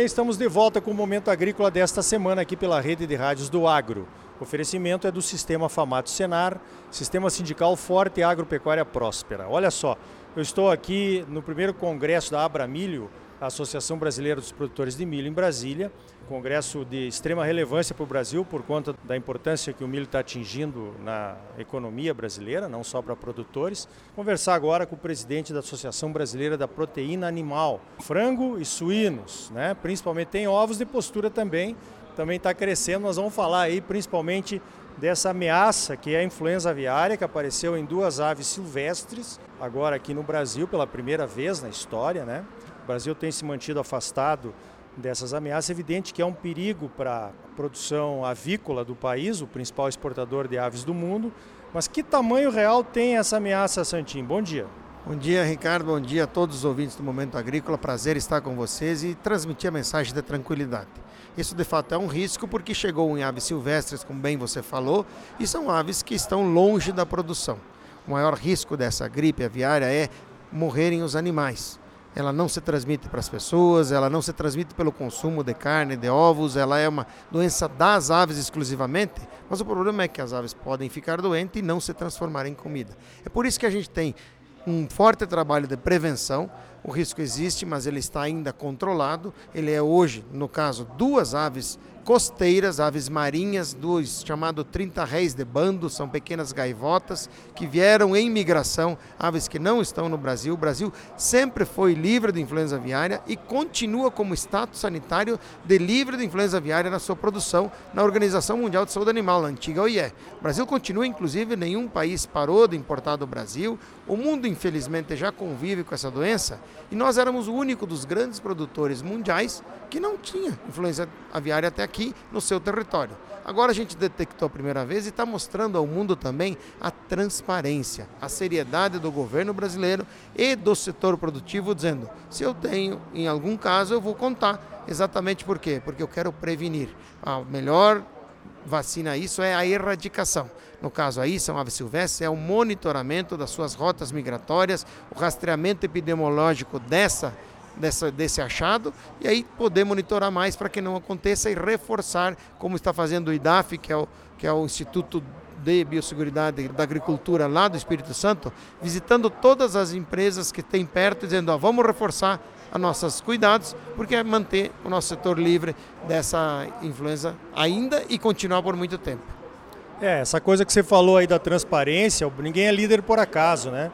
bem, estamos de volta com o Momento Agrícola desta semana aqui pela rede de rádios do Agro. O oferecimento é do Sistema Famato Senar, Sistema Sindical Forte e Agropecuária Próspera. Olha só, eu estou aqui no primeiro congresso da Abramilho, a Associação Brasileira dos Produtores de Milho em Brasília, congresso de extrema relevância para o Brasil por conta da importância que o milho está atingindo na economia brasileira, não só para produtores. Conversar agora com o presidente da Associação Brasileira da Proteína Animal, frango e suínos, né? principalmente tem ovos de postura também, também está crescendo. Nós vamos falar aí principalmente dessa ameaça que é a influenza aviária, que apareceu em duas aves silvestres, agora aqui no Brasil pela primeira vez na história. Né? Brasil tem se mantido afastado dessas ameaças. É evidente que é um perigo para a produção avícola do país, o principal exportador de aves do mundo. Mas que tamanho real tem essa ameaça, Santim? Bom dia. Bom dia, Ricardo. Bom dia a todos os ouvintes do Momento Agrícola. Prazer estar com vocês e transmitir a mensagem da tranquilidade. Isso de fato é um risco porque chegou em aves silvestres, como bem você falou, e são aves que estão longe da produção. O maior risco dessa gripe aviária é morrerem os animais ela não se transmite para as pessoas, ela não se transmite pelo consumo de carne, de ovos, ela é uma doença das aves exclusivamente, mas o problema é que as aves podem ficar doentes e não se transformar em comida. É por isso que a gente tem um forte trabalho de prevenção. O risco existe, mas ele está ainda controlado. Ele é hoje, no caso, duas aves costeiras, aves marinhas, dos chamado 30 réis de bando, são pequenas gaivotas que vieram em migração, aves que não estão no Brasil. O Brasil sempre foi livre de influenza aviária e continua como status sanitário de livre de influenza aviária na sua produção na Organização Mundial de Saúde Animal, a antiga OIE. O Brasil continua, inclusive, nenhum país parou de importar do Brasil. O mundo, infelizmente, já convive com essa doença e nós éramos o único dos grandes produtores mundiais que não tinha influenza aviária até no seu território. Agora a gente detectou a primeira vez e está mostrando ao mundo também a transparência, a seriedade do governo brasileiro e do setor produtivo, dizendo: se eu tenho, em algum caso, eu vou contar. Exatamente por quê? Porque eu quero prevenir. A melhor vacina isso é a erradicação. No caso aí, são aves silvestres, é o monitoramento das suas rotas migratórias, o rastreamento epidemiológico dessa dessa, desse achado e aí poder monitorar mais para que não aconteça e reforçar, como está fazendo o IDAF, que é o, que é o Instituto de Biosseguridade da Agricultura lá do Espírito Santo, visitando todas as empresas que tem perto, dizendo, ó, vamos reforçar os nossos cuidados, porque é manter o nosso setor livre dessa influenza ainda e continuar por muito tempo. É, essa coisa que você falou aí da transparência, ninguém é líder por acaso, né?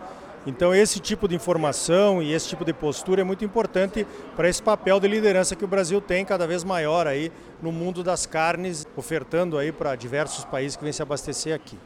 Então esse tipo de informação e esse tipo de postura é muito importante para esse papel de liderança que o Brasil tem cada vez maior aí no mundo das carnes, ofertando aí para diversos países que vêm se abastecer aqui.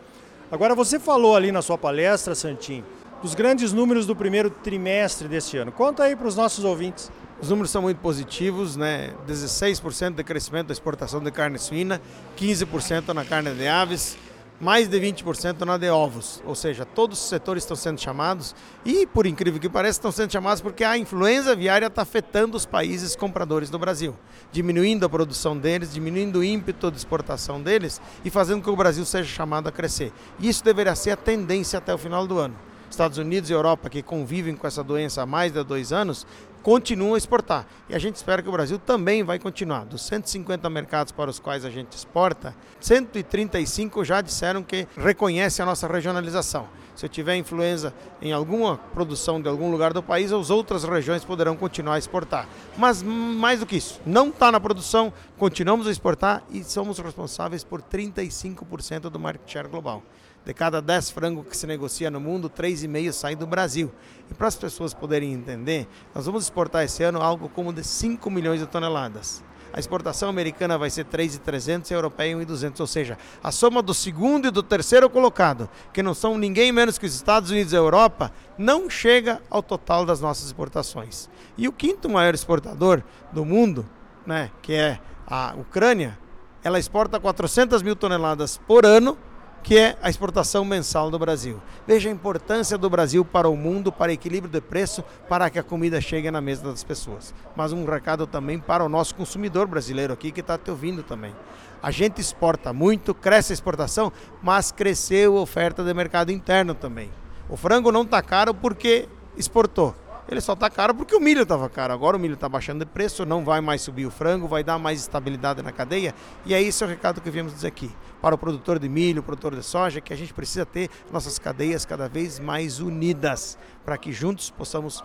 Agora você falou ali na sua palestra, Santim, dos grandes números do primeiro trimestre deste ano. Conta aí para os nossos ouvintes. Os números são muito positivos, né? 16% de crescimento da exportação de carne suína, 15% na carne de aves, mais de 20% na de ovos, ou seja, todos os setores estão sendo chamados e, por incrível que pareça, estão sendo chamados porque a influenza aviária está afetando os países compradores do Brasil, diminuindo a produção deles, diminuindo o ímpeto de exportação deles e fazendo com que o Brasil seja chamado a crescer. Isso deveria ser a tendência até o final do ano. Estados Unidos e Europa, que convivem com essa doença há mais de dois anos, continuam a exportar. E a gente espera que o Brasil também vai continuar. Dos 150 mercados para os quais a gente exporta, 135 já disseram que reconhecem a nossa regionalização. Se eu tiver influenza em alguma produção de algum lugar do país, as outras regiões poderão continuar a exportar. Mas mais do que isso, não está na produção, continuamos a exportar e somos responsáveis por 35% do market share global. De cada 10 frangos que se negocia no mundo, 3,5 saem do Brasil. E para as pessoas poderem entender, nós vamos exportar esse ano algo como de 5 milhões de toneladas. A exportação americana vai ser 3,300 e a europeia 1,200, ou seja, a soma do segundo e do terceiro colocado, que não são ninguém menos que os Estados Unidos e a Europa, não chega ao total das nossas exportações. E o quinto maior exportador do mundo, né, que é a Ucrânia, ela exporta 400 mil toneladas por ano que é a exportação mensal do Brasil. Veja a importância do Brasil para o mundo, para equilíbrio de preço, para que a comida chegue na mesa das pessoas. Mas um recado também para o nosso consumidor brasileiro aqui que está te ouvindo também. A gente exporta muito, cresce a exportação, mas cresceu a oferta de mercado interno também. O frango não está caro porque exportou. Ele só está caro porque o milho estava caro. Agora o milho está baixando de preço, não vai mais subir o frango, vai dar mais estabilidade na cadeia. E é esse o recado que viemos dizer aqui. Para o produtor de milho, produtor de soja, que a gente precisa ter nossas cadeias cada vez mais unidas, para que juntos possamos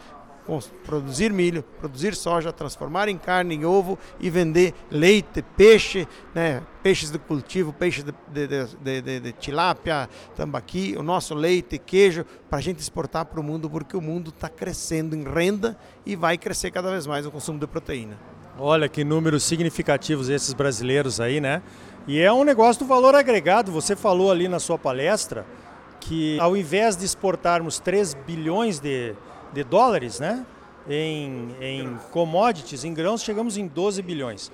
produzir milho, produzir soja, transformar em carne, em ovo e vender leite, peixe, né, peixes de cultivo, peixes de, de, de, de tilápia, tambaqui, o nosso leite, queijo, para a gente exportar para o mundo, porque o mundo está crescendo em renda e vai crescer cada vez mais o consumo de proteína. Olha que números significativos esses brasileiros aí, né? E é um negócio do valor agregado. Você falou ali na sua palestra que ao invés de exportarmos 3 bilhões de, de dólares, né? Em, em commodities, em grãos, chegamos em 12 bilhões.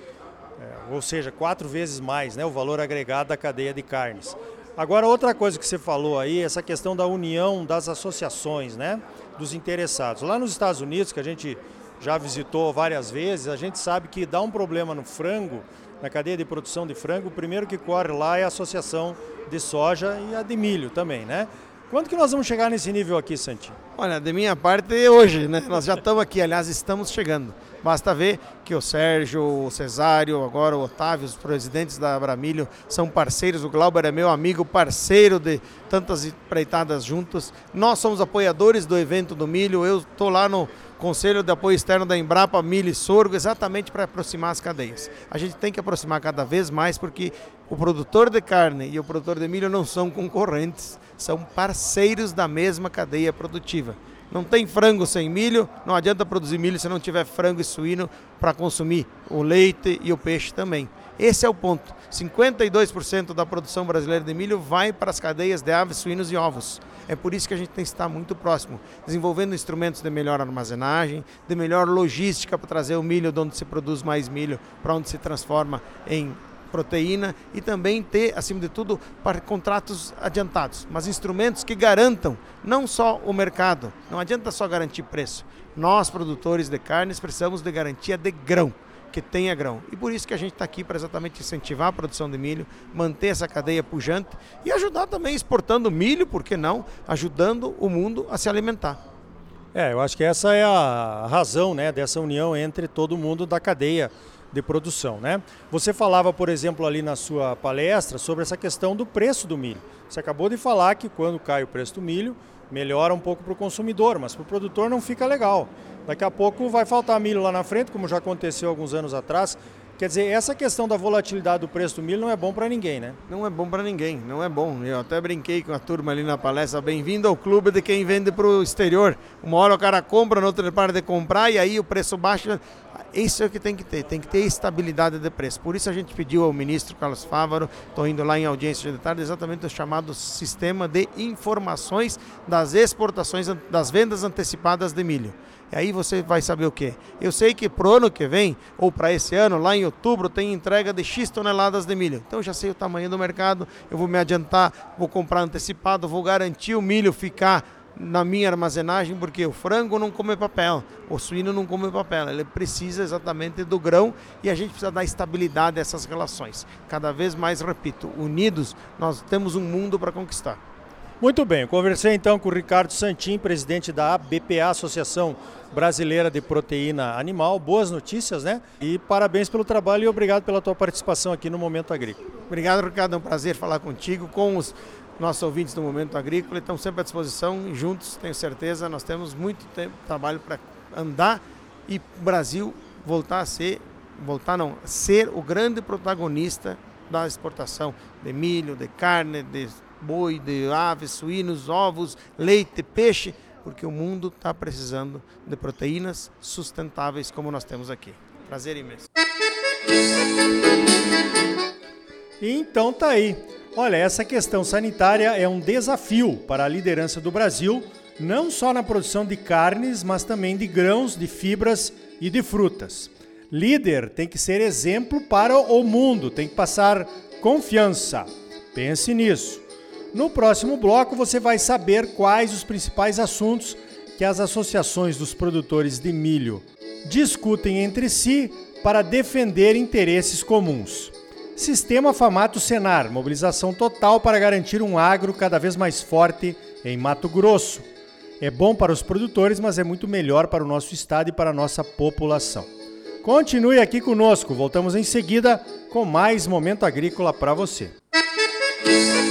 É, ou seja, quatro vezes mais né, o valor agregado da cadeia de carnes. Agora, outra coisa que você falou aí, essa questão da união das associações, né, dos interessados. Lá nos Estados Unidos, que a gente já visitou várias vezes, a gente sabe que dá um problema no frango, na cadeia de produção de frango, o primeiro que corre lá é a associação de soja e a de milho também, né? Quando que nós vamos chegar nesse nível aqui, Santinho? Olha, de minha parte, hoje, né? Nós já estamos aqui, aliás, estamos chegando. Basta ver que o Sérgio, o Cesário, agora o Otávio, os presidentes da Abramilho, são parceiros. O Glauber é meu amigo, parceiro de tantas empreitadas juntas. Nós somos apoiadores do evento do milho. Eu estou lá no Conselho de Apoio Externo da Embrapa Milho e Sorgo, exatamente para aproximar as cadeias. A gente tem que aproximar cada vez mais porque o produtor de carne e o produtor de milho não são concorrentes, são parceiros da mesma cadeia produtiva. Não tem frango sem milho, não adianta produzir milho se não tiver frango e suíno para consumir o leite e o peixe também. Esse é o ponto. 52% da produção brasileira de milho vai para as cadeias de aves, suínos e ovos. É por isso que a gente tem que estar muito próximo, desenvolvendo instrumentos de melhor armazenagem, de melhor logística para trazer o milho de onde se produz mais milho para onde se transforma em proteína e também ter, acima de tudo, para contratos adiantados, mas instrumentos que garantam não só o mercado, não adianta só garantir preço. Nós, produtores de carnes, precisamos de garantia de grão que tenha grão. E por isso que a gente está aqui para exatamente incentivar a produção de milho, manter essa cadeia pujante e ajudar também exportando milho, por que não, ajudando o mundo a se alimentar. É, eu acho que essa é a razão né, dessa união entre todo mundo da cadeia de produção. Né? Você falava, por exemplo, ali na sua palestra sobre essa questão do preço do milho. Você acabou de falar que quando cai o preço do milho, melhora um pouco para o consumidor, mas para o produtor não fica legal. Daqui a pouco vai faltar milho lá na frente, como já aconteceu alguns anos atrás. Quer dizer, essa questão da volatilidade do preço do milho não é bom para ninguém, né? Não é bom para ninguém, não é bom. Eu até brinquei com a turma ali na palestra, bem-vindo ao clube de quem vende para o exterior. Uma hora o cara compra, na outra ele para de comprar e aí o preço baixa. Isso é o que tem que ter, tem que ter estabilidade de preço. Por isso a gente pediu ao ministro Carlos Fávaro, estou indo lá em audiência de tarde, exatamente o chamado Sistema de Informações das Exportações, das Vendas Antecipadas de Milho. E aí você vai saber o que? Eu sei que pro ano que vem, ou para esse ano, lá em outubro, tem entrega de X toneladas de milho. Então eu já sei o tamanho do mercado, eu vou me adiantar, vou comprar antecipado, vou garantir o milho ficar na minha armazenagem, porque o frango não come papel, o suíno não come papel, ele precisa exatamente do grão e a gente precisa dar estabilidade a essas relações. Cada vez mais, repito, unidos, nós temos um mundo para conquistar. Muito bem, conversei então com o Ricardo Santin, presidente da BPA, Associação Brasileira de Proteína Animal. Boas notícias, né? E parabéns pelo trabalho e obrigado pela tua participação aqui no Momento Agrícola. Obrigado, Ricardo. É um prazer falar contigo, com os nossos ouvintes do Momento Agrícola. Estão sempre à disposição e juntos, tenho certeza, nós temos muito tempo, trabalho para andar e o Brasil voltar a ser, voltar não, ser o grande protagonista da exportação de milho, de carne, de boi, de aves, suínos, ovos, leite, peixe, porque o mundo está precisando de proteínas sustentáveis como nós temos aqui. Prazer imenso. Então tá aí. Olha, essa questão sanitária é um desafio para a liderança do Brasil, não só na produção de carnes, mas também de grãos, de fibras e de frutas. Líder tem que ser exemplo para o mundo, tem que passar confiança. Pense nisso. No próximo bloco você vai saber quais os principais assuntos que as associações dos produtores de milho discutem entre si para defender interesses comuns. Sistema Famato Senar, mobilização total para garantir um agro cada vez mais forte em Mato Grosso. É bom para os produtores, mas é muito melhor para o nosso estado e para a nossa população. Continue aqui conosco, voltamos em seguida com mais Momento Agrícola para você. Música